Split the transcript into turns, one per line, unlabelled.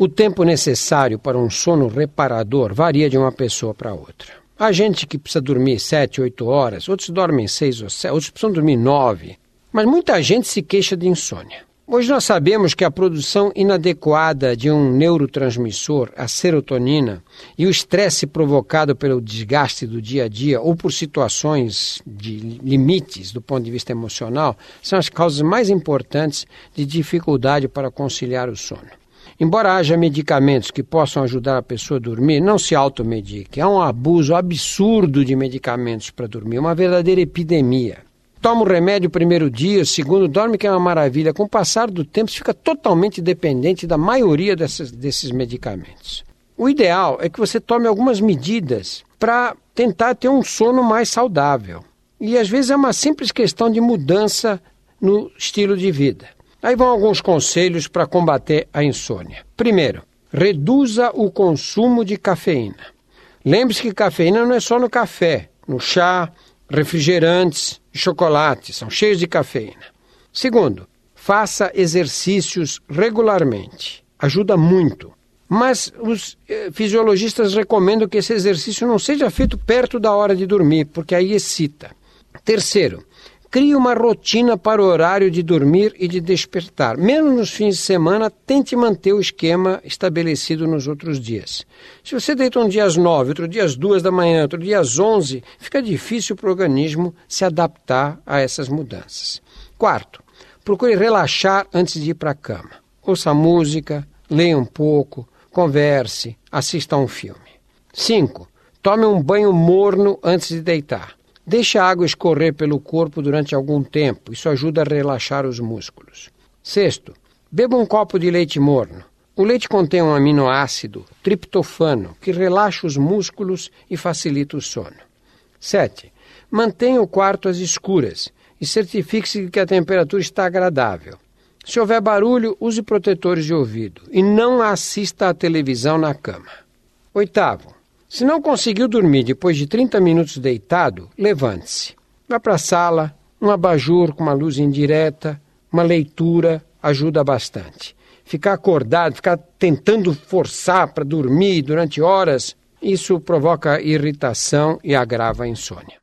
O tempo necessário para um sono reparador varia de uma pessoa para outra. Há gente que precisa dormir 7, 8 horas, outros dormem 6 ou 7, outros precisam dormir 9. Mas muita gente se queixa de insônia. Hoje nós sabemos que a produção inadequada de um neurotransmissor, a serotonina, e o estresse provocado pelo desgaste do dia a dia ou por situações de limites do ponto de vista emocional são as causas mais importantes de dificuldade para conciliar o sono. Embora haja medicamentos que possam ajudar a pessoa a dormir, não se automedique. Há um abuso absurdo de medicamentos para dormir, uma verdadeira epidemia. Toma o remédio primeiro dia, o segundo dorme que é uma maravilha. Com o passar do tempo, você fica totalmente dependente da maioria dessas, desses medicamentos. O ideal é que você tome algumas medidas para tentar ter um sono mais saudável. E às vezes é uma simples questão de mudança no estilo de vida. Aí vão alguns conselhos para combater a insônia. Primeiro, reduza o consumo de cafeína. Lembre-se que cafeína não é só no café, no chá, refrigerantes chocolate, são cheios de cafeína. Segundo, faça exercícios regularmente. Ajuda muito. Mas os eh, fisiologistas recomendam que esse exercício não seja feito perto da hora de dormir, porque aí excita. Terceiro, Crie uma rotina para o horário de dormir e de despertar. Mesmo nos fins de semana, tente manter o esquema estabelecido nos outros dias. Se você deita um dia às nove, outro dia às duas da manhã, outro dia às onze, fica difícil para o organismo se adaptar a essas mudanças. Quarto, procure relaxar antes de ir para a cama. Ouça música, leia um pouco, converse, assista a um filme. Cinco, tome um banho morno antes de deitar. Deixe a água escorrer pelo corpo durante algum tempo, isso ajuda a relaxar os músculos. Sexto, beba um copo de leite morno. O leite contém um aminoácido, triptofano, que relaxa os músculos e facilita o sono. 7. Mantenha o quarto às escuras e certifique-se de que a temperatura está agradável. Se houver barulho, use protetores de ouvido e não assista à televisão na cama. Oitavo, se não conseguiu dormir depois de 30 minutos deitado, levante-se. Vá para a sala, um abajur com uma luz indireta, uma leitura ajuda bastante. Ficar acordado, ficar tentando forçar para dormir durante horas, isso provoca irritação e agrava a insônia.